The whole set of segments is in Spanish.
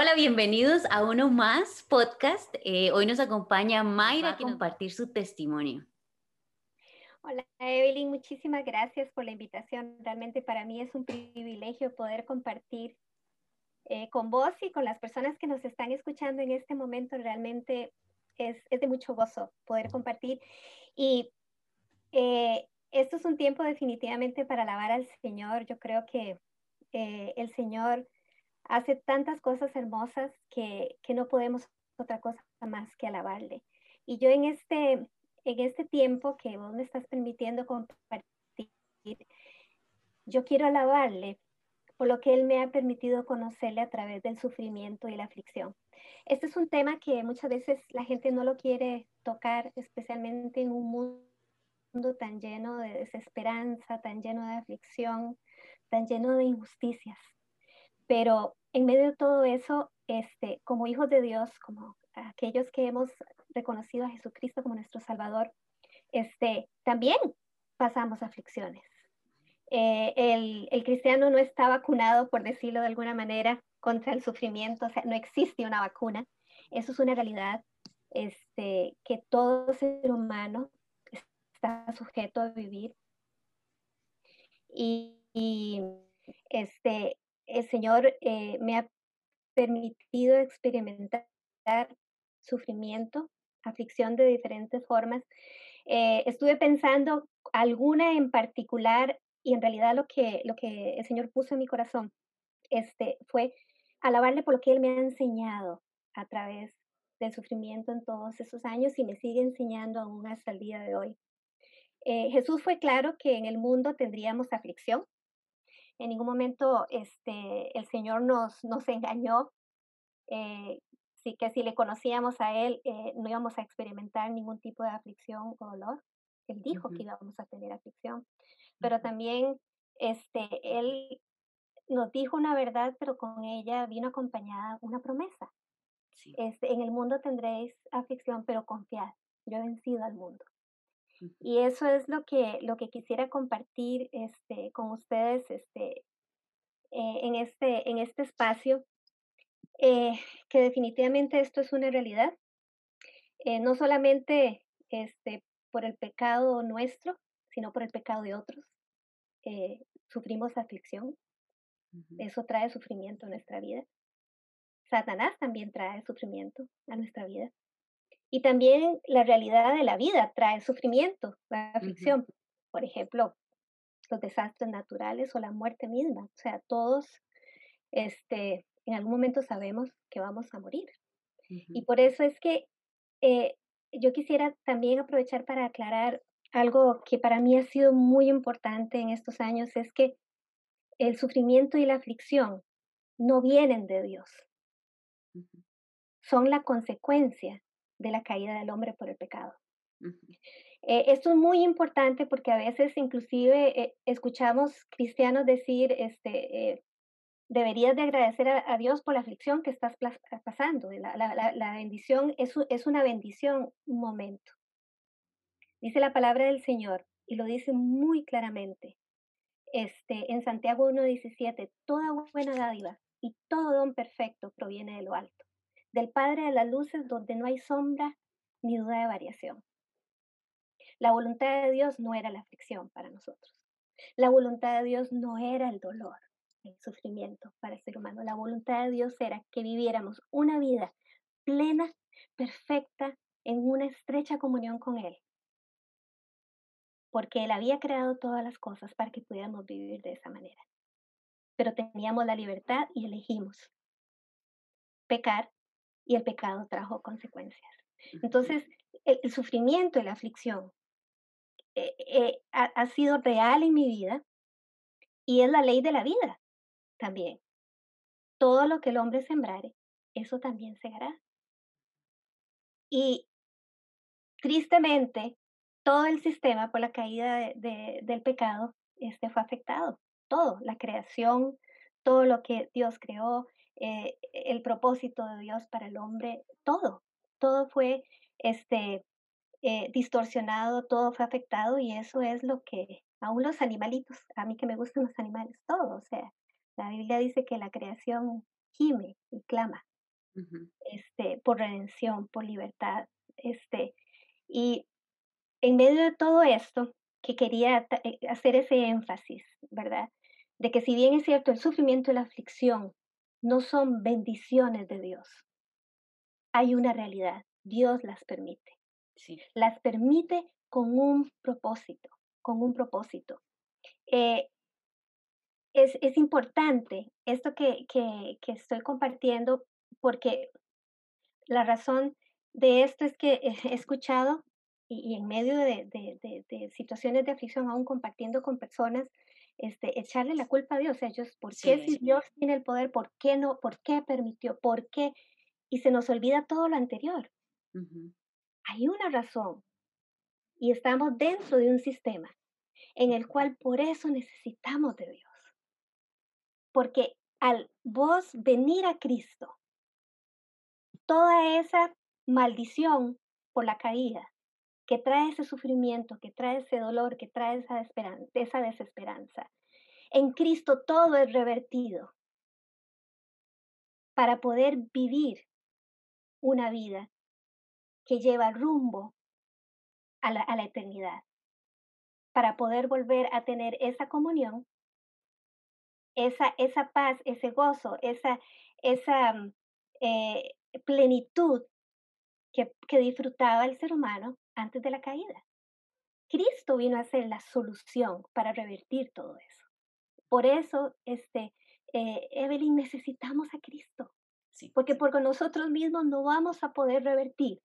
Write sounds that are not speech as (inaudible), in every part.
Hola, bienvenidos a uno más podcast. Eh, hoy nos acompaña Mayra a compartir su testimonio. Hola Evelyn, muchísimas gracias por la invitación. Realmente para mí es un privilegio poder compartir eh, con vos y con las personas que nos están escuchando en este momento. Realmente es, es de mucho gozo poder compartir. Y eh, esto es un tiempo definitivamente para alabar al Señor. Yo creo que eh, el Señor hace tantas cosas hermosas que, que no podemos otra cosa más que alabarle. Y yo en este en este tiempo que vos me estás permitiendo compartir, yo quiero alabarle por lo que Él me ha permitido conocerle a través del sufrimiento y la aflicción. Este es un tema que muchas veces la gente no lo quiere tocar, especialmente en un mundo tan lleno de desesperanza, tan lleno de aflicción, tan lleno de injusticias. Pero en medio de todo eso, este, como hijos de Dios, como aquellos que hemos reconocido a Jesucristo como nuestro Salvador, este, también pasamos aflicciones. Eh, el, el, cristiano no está vacunado, por decirlo de alguna manera, contra el sufrimiento, o sea, no existe una vacuna. Eso es una realidad este, que todo ser humano está sujeto a vivir. Y, y este, el Señor eh, me ha permitido experimentar sufrimiento, aflicción de diferentes formas. Eh, estuve pensando alguna en particular y en realidad lo que, el Señor puso en mi corazón este, fue alabarle por lo que Él me ha enseñado a través del sufrimiento en todos esos años y me sigue enseñando aún hasta el día de hoy. Eh, Jesús fue claro que en el mundo tendríamos aflicción. En ningún momento este, el Señor nos, nos engañó eh, sí que si le conocíamos a él, eh, no íbamos a experimentar ningún tipo de aflicción o dolor. Él dijo que íbamos a tener aflicción, pero también este, él nos dijo una verdad, pero con ella vino acompañada una promesa. Este, en el mundo tendréis aflicción, pero confiad, yo he vencido al mundo. Y eso es lo que, lo que quisiera compartir este, con ustedes este, eh, en, este, en este espacio eh, que definitivamente esto es una realidad, eh, no solamente este, por el pecado nuestro, sino por el pecado de otros. Eh, sufrimos aflicción, eso trae sufrimiento a nuestra vida. Satanás también trae sufrimiento a nuestra vida. Y también la realidad de la vida trae sufrimiento, la aflicción. Por ejemplo, los desastres naturales o la muerte misma. O sea, todos este, en algún momento sabemos que vamos a morir. Y por eso es que eh, yo quisiera también aprovechar para aclarar algo que para mí ha sido muy importante en estos años, es que el sufrimiento y la aflicción no vienen de Dios. Son la consecuencia de la caída del hombre por el pecado. Eh, esto es muy importante porque a veces inclusive eh, escuchamos cristianos decir, este, deberías de agradecer a, Dios por la aflicción que estás pasando. La, bendición es, es, una bendición, un momento. Dice la palabra del Señor y lo dice muy claramente. Este, en Santiago 1.17, toda buena dádiva y todo don perfecto proviene de lo alto, del Padre de las luces donde no hay sombra ni duda de variación. La voluntad de Dios no era la aflicción para nosotros. La voluntad de Dios no era el dolor el sufrimiento para el ser humano. La voluntad de Dios era que viviéramos una vida plena, perfecta, en una estrecha comunión con Él. Porque Él había creado todas las cosas para que pudiéramos vivir de esa manera. Pero teníamos la libertad y elegimos pecar y el pecado trajo consecuencias. Entonces, el, sufrimiento y la aflicción eh, eh, ha sido real en mi vida y es la ley de la vida también. Todo lo que el hombre sembrare, eso también segará. Y tristemente, todo el sistema por la caída del pecado este, fue afectado. Todo, la creación, todo lo que Dios creó, eh, el propósito de Dios para el hombre, todo, todo fue este, eh, distorsionado, todo fue afectado y eso es lo que aún los animalitos, a mí que me gustan los animales, todo, o sea, la Biblia dice que la creación gime y clama este, por redención, por libertad. Este, y en medio de todo esto, que quería eh, hacer ese énfasis, ¿verdad? De que si bien es cierto, el sufrimiento y la aflicción no son bendiciones de Dios, hay una realidad, Dios las permite. Sí. Las permite con un propósito, con un propósito. Eh, es, es, importante esto que, que, que, estoy compartiendo porque la razón de esto es que (laughs) he escuchado y, en medio de, de, de, situaciones de aflicción, aún compartiendo con personas, este, echarle la culpa a Dios. ellos, ¿por qué si Dios tiene el poder, por qué no, por qué permitió, por qué? Y se nos olvida todo lo anterior. Hay una razón y estamos dentro de un sistema en el cual por eso necesitamos de Dios. Porque al vos venir a Cristo, toda esa maldición por la caída, que trae ese sufrimiento, que trae ese dolor, que trae esa, esa desesperanza, en Cristo todo es revertido. Para poder vivir una vida que lleva rumbo a la, a la eternidad, para poder volver a tener esa comunión, esa, esa paz, ese gozo, esa, esa mm, eh, plenitud que, que disfrutaba el ser humano antes de la caída. Cristo vino a ser la solución para revertir todo eso. Por eso, este, eh, Evelyn, necesitamos a Cristo. porque por nosotros mismos no vamos a poder revertir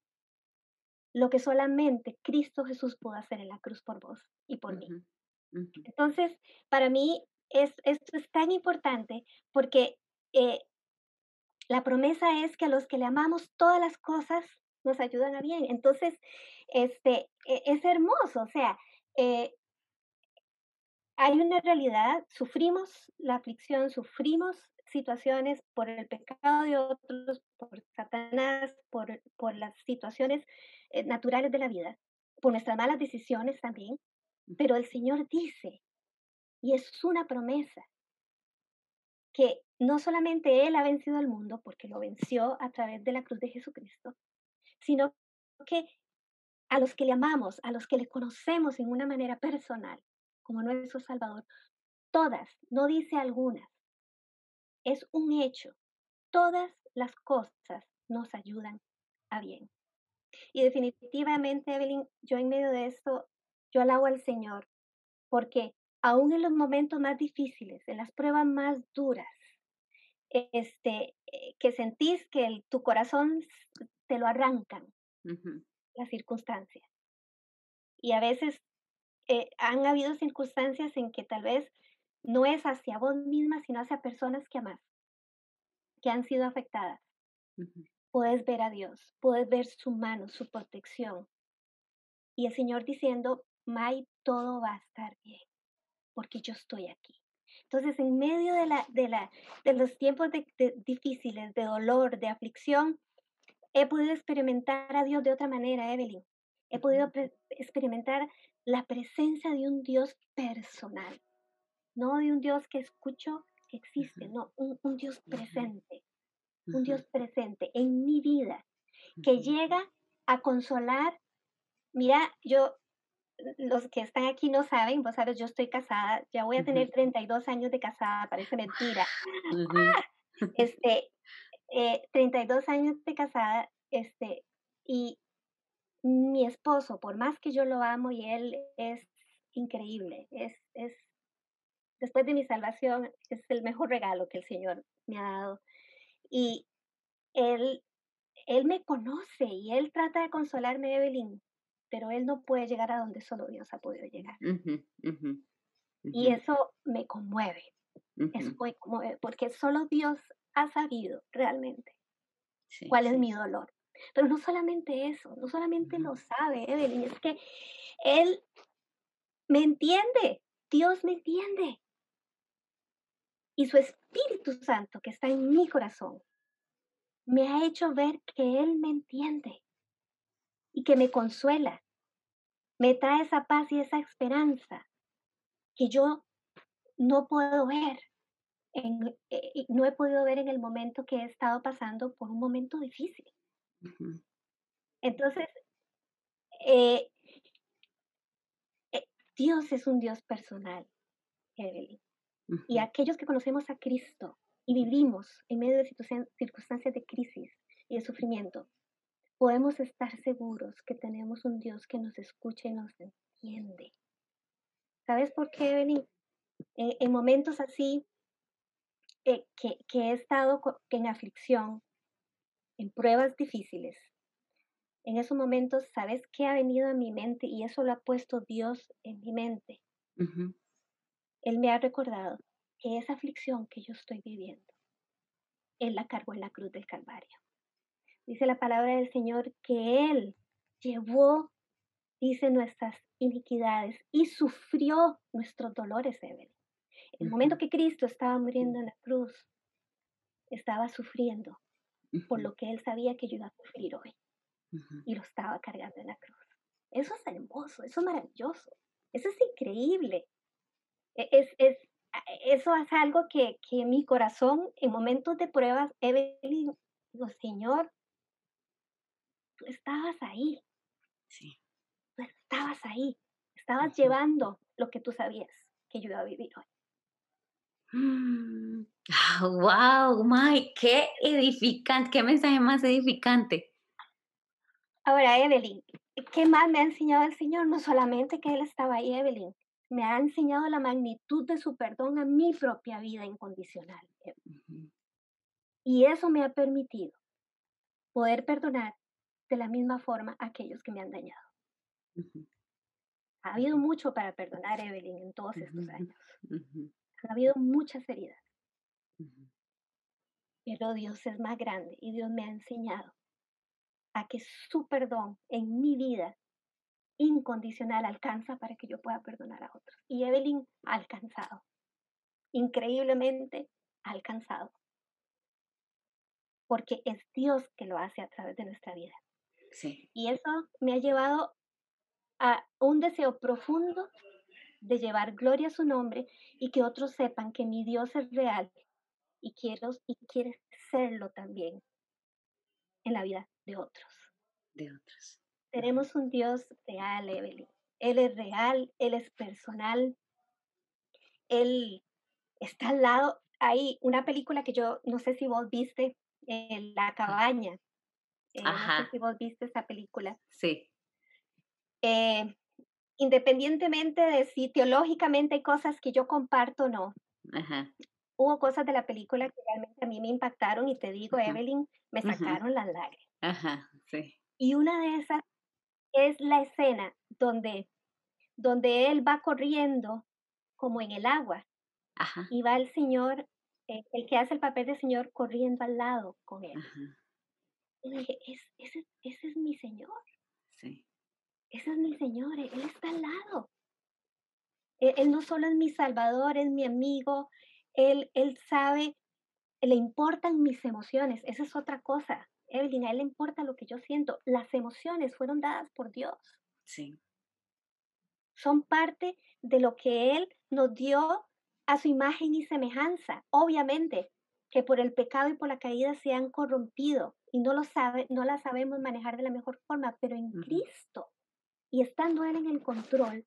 lo que solamente Cristo Jesús pudo hacer en la cruz por vos y por mí. Entonces, para mí es, esto es tan importante porque eh, la promesa es que a los que le amamos todas las cosas nos ayudan a bien. Entonces, este, e, es hermoso, o sea, eh, hay una realidad, sufrimos la aflicción, sufrimos situaciones por el pecado de otros, por Satanás, por, por las situaciones eh, naturales de la vida, por nuestras malas decisiones también, pero el Señor dice, y es una promesa, que no solamente Él ha vencido al mundo, porque lo venció a través de la cruz de Jesucristo, sino que a los que le amamos, a los que le conocemos en una manera personal, como nuestro Salvador, todas, no dice algunas, es un hecho, todas las cosas nos ayudan a bien. Y definitivamente, Evelyn, yo en medio de esto, yo alabo al Señor, porque aún en los momentos más difíciles, en las pruebas más duras, este, eh, que sentís que tu corazón te lo arrancan las circunstancias. Y a veces eh, han habido circunstancias en que tal vez no es hacia vos misma, sino hacia personas que amas, que han sido afectadas puedes ver a Dios, puedes ver su mano, su protección. Y el Señor diciendo, May, todo va a estar bien, porque yo estoy aquí. Entonces, en medio de, la, de, la, de los tiempos difíciles, de dolor, de aflicción, he podido experimentar a Dios de otra manera, Evelyn. He podido experimentar la presencia de un Dios personal, no de un Dios que escucho que existe, no, un, un Dios presente un Dios presente en mi vida, que llega a consolar. Mira, yo, los que están aquí no saben, vos sabes, yo estoy casada, ya voy a tener 32 años de casada, parece mentira. Este, 32 eh, años de casada, este, y mi esposo, por más que yo lo amo y él es increíble, es, es, después de mi salvación, es el mejor regalo que el Señor me ha dado. Y él, él me conoce y él trata de consolarme, Evelyn, pero él no puede llegar a donde solo Dios ha podido llegar. Y eso me conmueve. Eso me conmueve, porque solo Dios ha sabido realmente cuál es mi dolor. Pero no solamente eso, no solamente lo sabe Evelyn, es que Él me entiende, Dios me entiende. Y su Espíritu Santo que está en mi corazón me ha hecho ver que Él me entiende y que me consuela. Me trae esa paz y esa esperanza que yo no puedo ver. Eh, no he podido ver en el momento que he estado pasando por un momento difícil. Entonces, eh, Dios es un Dios personal, Evelyn. Y aquellos que conocemos a Cristo y vivimos en medio de circunstancias de crisis y de sufrimiento, podemos estar seguros que tenemos un Dios que nos escucha y nos entiende. ¿Sabes por qué, Evelyn? en momentos así, eh, que, que, he estado en aflicción, en pruebas difíciles, en esos momentos, ¿sabes qué ha venido a mi mente? Y eso lo ha puesto Dios en mi mente. Él me ha recordado que esa aflicción que yo estoy viviendo, Él la cargó en la cruz del Calvario. Dice la palabra del Señor que Él llevó, dice, nuestras iniquidades y sufrió nuestros dolores, Evelyn. El momento que Cristo estaba muriendo en la cruz, estaba sufriendo por lo que Él sabía que yo iba a sufrir hoy y lo estaba cargando en la cruz. Eso es hermoso, eso es maravilloso, eso es increíble. E, es, es, eso es algo que, que mi corazón en momentos de pruebas, Evelyn, digo, Señor, tú estabas ahí. Sí. Tú estabas ahí. Estabas llevando lo que tú sabías que yo iba a vivir hoy. Wow, Mike, qué edificante, qué mensaje más edificante. Ahora, Evelyn, ¿qué más me ha enseñado el Señor? No solamente que Él estaba ahí, Evelyn, me ha enseñado la magnitud de su perdón a mi propia vida incondicional. Y eso me ha permitido poder perdonar de la misma forma a aquellos que me han dañado. Ha habido mucho para perdonar, Evelyn, en todos estos años. Ha habido muchas heridas. Pero Dios es más grande y Dios me ha enseñado a que su perdón en mi vida incondicional alcanza para que yo pueda perdonar a otros. Y Evelyn ha alcanzado, increíblemente ha alcanzado, porque es Dios que lo hace a través de nuestra vida. Sí. Y eso me ha llevado a un deseo profundo de llevar gloria a su nombre y que otros sepan que mi Dios es real y quiero y quiere serlo también en la vida de otros. De otros. Tenemos un Dios real, Evelyn. Él es real, Él es personal. Él está al lado. Hay una película que yo no sé si vos viste, en La Cabaña. Eh, no sé si vos viste esa película. Sí. Eh, independientemente de si teológicamente hay cosas que yo comparto o no, Ajá hubo cosas de la película que realmente a mí me impactaron y te digo, Evelyn, me sacaron las lágrimas. Ajá, sí. Y una de esas es la escena donde, donde él va corriendo como en el agua y va el señor, eh, el que hace el papel de señor, corriendo al lado con él. Y dije, ese, ese es mi señor. Sí. Ese es mi señor, él está al lado. Él, él no solo es mi salvador, es mi amigo, él, él sabe, le importan mis emociones. Esa es otra cosa. Evelyn, a él le importa lo que yo siento. Las emociones fueron dadas por Dios. Sí. Son parte de lo que Él nos dio a su imagen y semejanza. Obviamente que por el pecado y por la caída se han corrompido y no lo sabe, no la sabemos manejar de la mejor forma, pero en Cristo estando Él en el control,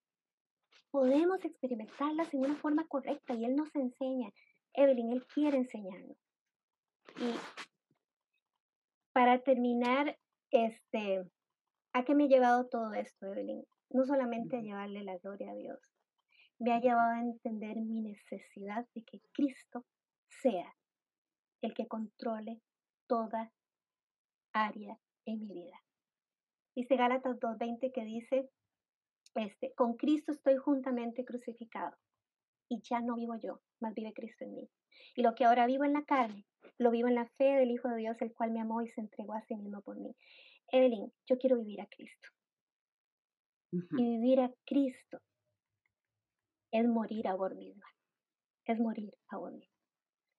podemos experimentarlas en una forma correcta y Él nos enseña. Evelyn, Él quiere enseñarnos. Y para terminar, este, ¿a qué me ha llevado todo esto, Evelyn? No solamente a llevarle la gloria a Dios, me ha llevado a entender mi necesidad de que Cristo sea el que controle toda área en mi vida. Dice Gálatas 2.20 que dice, este, con Cristo estoy juntamente crucificado y ya no vivo yo, más vive Cristo en mí. Y lo que ahora vivo en la carne, lo vivo en la fe del Hijo de Dios, el cual me amó y se entregó a sí mismo por mí. Evelyn, yo quiero vivir a Cristo. Y vivir a Cristo es morir a vos misma, es morir a vos misma.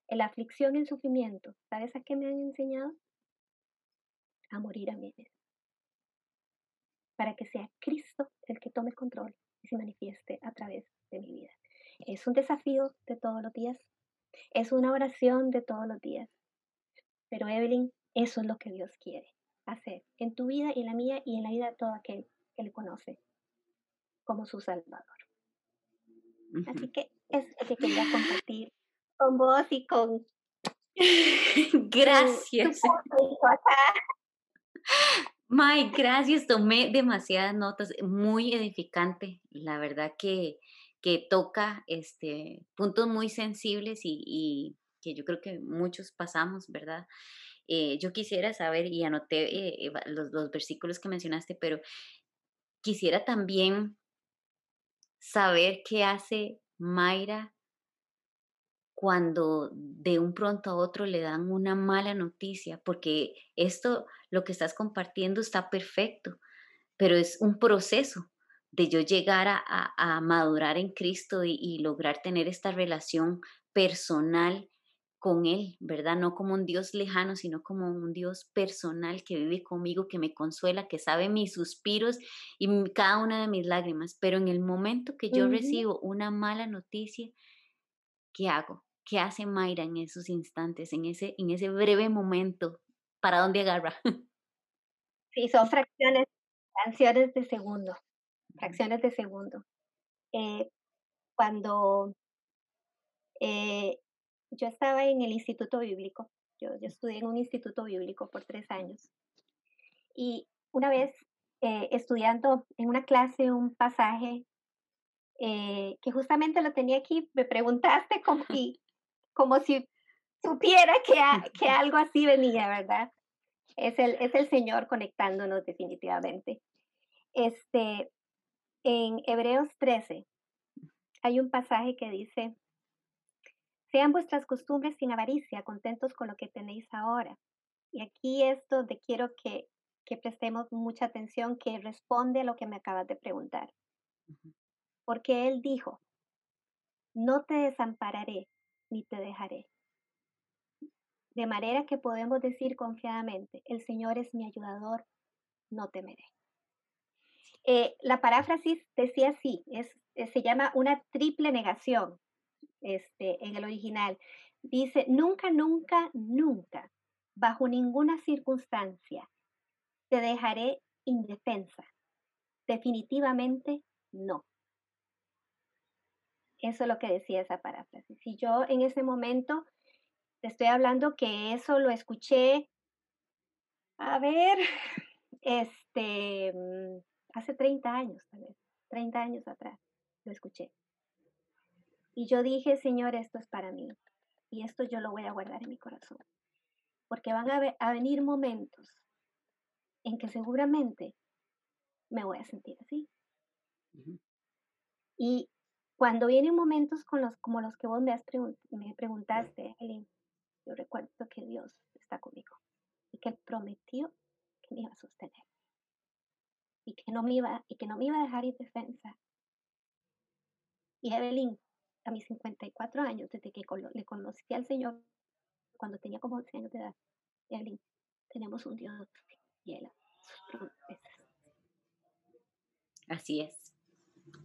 En la aflicción y el sufrimiento, ¿sabes a qué me han enseñado? A morir a mí misma para que sea Cristo el que tome control y se manifieste a través de mi vida. Es un desafío de todos los días, Es una oración de todos los días. Pero Evelyn, eso es lo que Dios quiere hacer en tu vida y en la mía y en la vida de todo aquel que le conoce como su Salvador. Así que es lo que quería compartir con vos y con... (laughs) Gracias. May, gracias. Tomé demasiadas notas, muy edificante. La verdad que, que toca este, puntos muy sensibles y, que yo creo que muchos pasamos, ¿verdad? Eh, yo quisiera saber, y anoté eh, los, los versículos que mencionaste, pero quisiera también saber qué hace Mayra cuando de un pronto a otro le dan una mala noticia, porque esto, lo que estás compartiendo está perfecto, pero es un proceso de yo llegar a, madurar en Cristo y, lograr tener esta relación personal con Él, ¿verdad? No como un Dios lejano, sino como un Dios personal que vive conmigo, que me consuela, que sabe mis suspiros y cada una de mis lágrimas. Pero en el momento que yo recibo una mala noticia, ¿qué hago? ¿Qué hace Mayra en esos instantes, en ese, en ese breve momento? ¿Para dónde agarra? (laughs) Sí, son fracciones, fracciones de segundo, fracciones de segundo. Eh, cuando eh, yo estaba en el instituto bíblico, yo, yo, estudié en un instituto bíblico por tres años, y una vez eh, estudiando en una clase un pasaje eh, que justamente lo tenía aquí, me preguntaste como (laughs) si, como si supiera que, que algo así venía, ¿verdad? Es el, es el Señor conectándonos definitivamente. Este, en Hebreos 13 hay un pasaje que dice, sean vuestras costumbres sin avaricia, contentos con lo que tenéis ahora. Y aquí es donde quiero que, que prestemos mucha atención, que responde a lo que me acabas de preguntar. Porque Él dijo, no te desampararé ni te dejaré. De manera que podemos decir confiadamente, el Señor es mi ayudador, no temeré. Eh, la paráfrasis decía así, es, se llama una triple negación este, en el original. Dice, nunca, nunca, nunca, bajo ninguna circunstancia, te dejaré indefensa. Definitivamente no. Eso es lo que decía esa paráfrasis. Si yo en ese momento te estoy hablando que eso lo escuché, a ver, (laughs) este, mm, hace 30 años, tal vez, 30 años atrás, lo escuché. Y yo dije, Señor, esto es para mí. Y esto yo lo voy a guardar en mi corazón. Porque van a, venir momentos en que seguramente me voy a sentir así. Y cuando vienen momentos con los, como los que vos me, has me preguntaste, Helen, yo recuerdo que Dios está conmigo y que Él prometió que me iba a sostener y que no me iba, y que no me iba a dejar indefensa. Y Evelyn, a mis 54 años, desde que le conocí al Señor, cuando tenía como 11 años de edad, Evelyn, tenemos un Dios fiel Así es,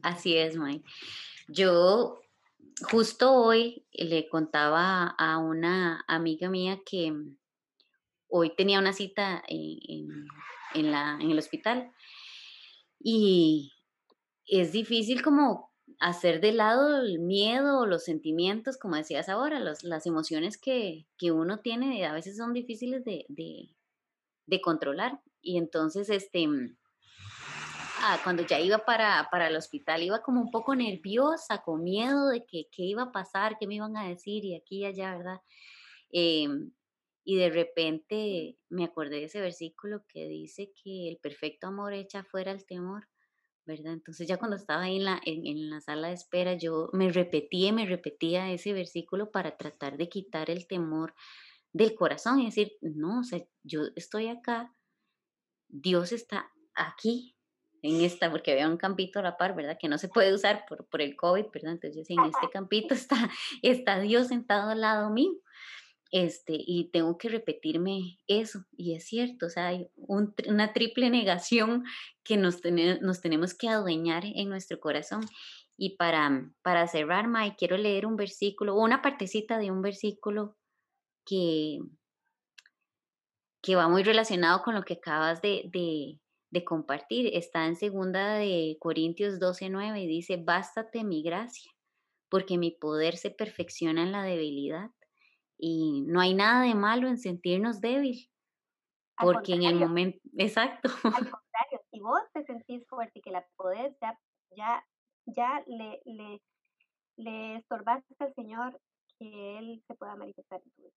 así es, May. Yo justo hoy le contaba a una amiga mía que hoy tenía una cita en, el hospital y es difícil como hacer de lado el miedo, los sentimientos, como decías ahora, las emociones que, uno tiene a veces son difíciles de, controlar. Y entonces, este, cuando ya iba para, el hospital, iba como un poco nerviosa, con miedo de que qué iba a pasar, qué me iban a decir y aquí y allá, ¿verdad? Em, y de repente me acordé de ese versículo que dice que el perfecto amor echa fuera el temor. ¿verdad? Entonces ya cuando estaba ahí en la, en, la sala de espera, yo me repetía me repetía ese versículo para tratar de quitar el temor del corazón y decir, no, o sea, yo estoy acá, Dios está aquí, en esta, porque había un campito a la par, ¿verdad? Que no se puede usar por, por el COVID, ¿verdad? Entonces en este campito está, (laughs) está Dios sentado al lado mío. Este, y tengo que repetirme eso, y es cierto, o sea, hay una triple negación que nos, nos tenemos que adueñar en nuestro corazón. Y para, para cerrar, Mai, quiero leer un versículo, una partecita de un versículo que, que va muy relacionado con lo que acabas de, compartir. Está en segunda de Corintios 12, 9 y dice, bástate mi gracia, porque mi poder se perfecciona en la debilidad. Y no hay nada de malo en sentirnos débil, porque en el momento, (laughs) exacto. Al contrario, si vos te sentís fuerte y que la podés, ya, ya, ya le, le, le estorbaste al Señor que Él se pueda manifestar en tu vida.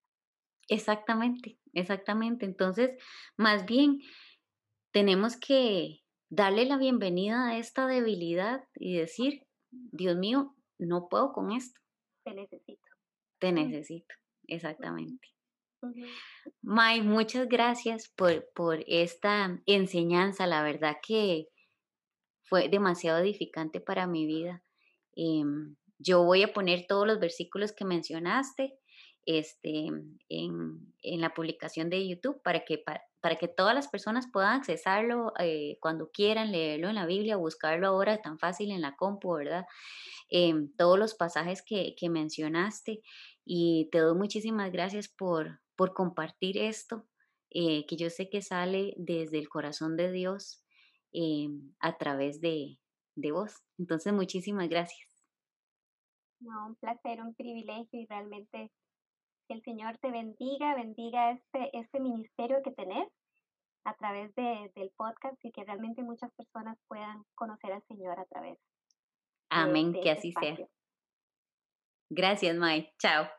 Exactamente, exactamente. Entonces, más bien, tenemos que darle la bienvenida a esta debilidad y decir, Dios mío, no puedo con esto. Te necesito. Te necesito, exactamente. May, muchas gracias por, por esta enseñanza. La verdad que fue demasiado edificante para mi vida. Em, yo voy a poner todos los versículos que mencionaste este, en, en la publicación de YouTube para que, para, que todas las personas puedan accesarlo eh, cuando quieran, leerlo en la Biblia, buscarlo ahora tan fácil en la compu, ¿verdad? Em, todos los pasajes que, que mencionaste y te doy muchísimas gracias por, por compartir esto, eh, que yo sé que sale desde el corazón de Dios em, a través de, de vos. Entonces, muchísimas gracias. No, un placer, un privilegio y realmente que el Señor te bendiga, bendiga este, este ministerio que tenés a través de, del podcast y que realmente muchas personas puedan conocer al Señor a través. Amén, que este así sea. Gracias, Mai. Chao.